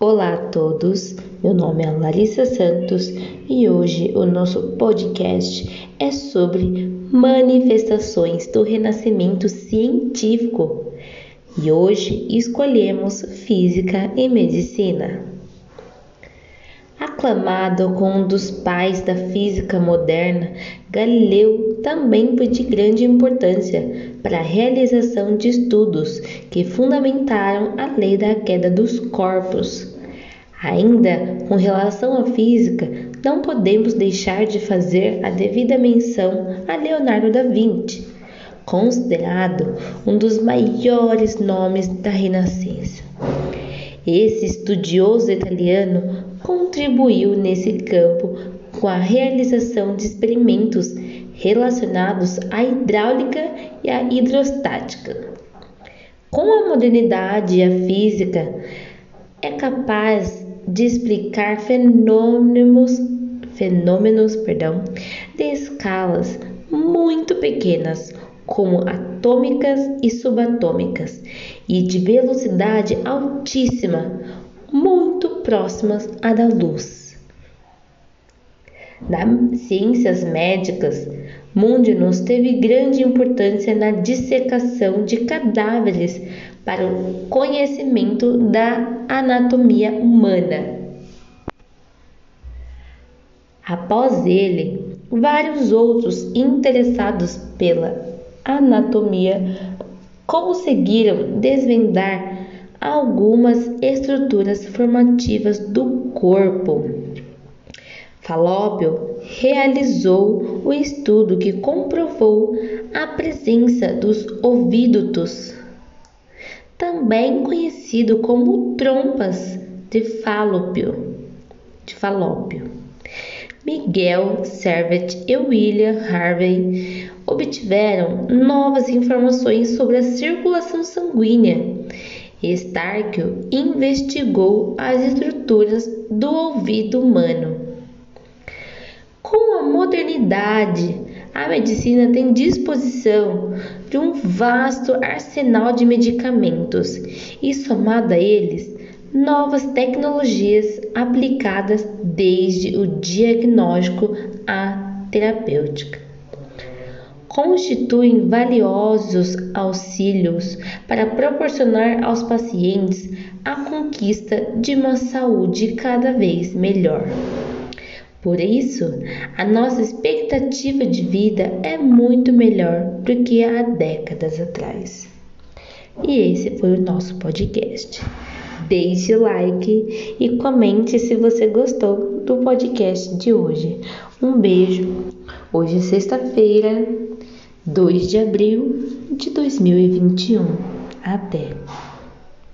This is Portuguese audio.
Olá a todos, meu nome é Larissa Santos e hoje o nosso podcast é sobre manifestações do renascimento científico e hoje escolhemos física e medicina. Aclamado como um dos pais da física moderna, Galileu também foi de grande importância para a realização de estudos que fundamentaram a lei da queda dos corpos. Ainda com relação à física, não podemos deixar de fazer a devida menção a Leonardo da Vinci, considerado um dos maiores nomes da Renascença. Esse estudioso italiano contribuiu nesse campo com a realização de experimentos relacionados à hidráulica e à hidrostática. Com a modernidade e a física, é capaz de explicar fenômenos, fenômenos perdão, de escalas muito pequenas, como atômicas e subatômicas, e de velocidade altíssima, muito próximas à da luz. Das ciências médicas, Mundinos teve grande importância na dissecação de cadáveres para o conhecimento da anatomia humana. Após ele, vários outros interessados pela anatomia conseguiram desvendar algumas estruturas formativas do corpo. Falópio realizou o estudo que comprovou a presença dos ovídutos, também conhecido como trompas de Falópio. De Falópio. Miguel Servet e William Harvey obtiveram novas informações sobre a circulação sanguínea Starkio investigou as estruturas do ouvido humano. Com a modernidade, a medicina tem disposição de um vasto arsenal de medicamentos e, somado a eles, novas tecnologias aplicadas desde o diagnóstico à terapêutica constituem valiosos auxílios para proporcionar aos pacientes a conquista de uma saúde cada vez melhor. Por isso, a nossa expectativa de vida é muito melhor do que há décadas atrás. E esse foi o nosso podcast. Deixe like e comente se você gostou do podcast de hoje. Um beijo. Hoje é sexta-feira, 2 de abril de 2021. Até!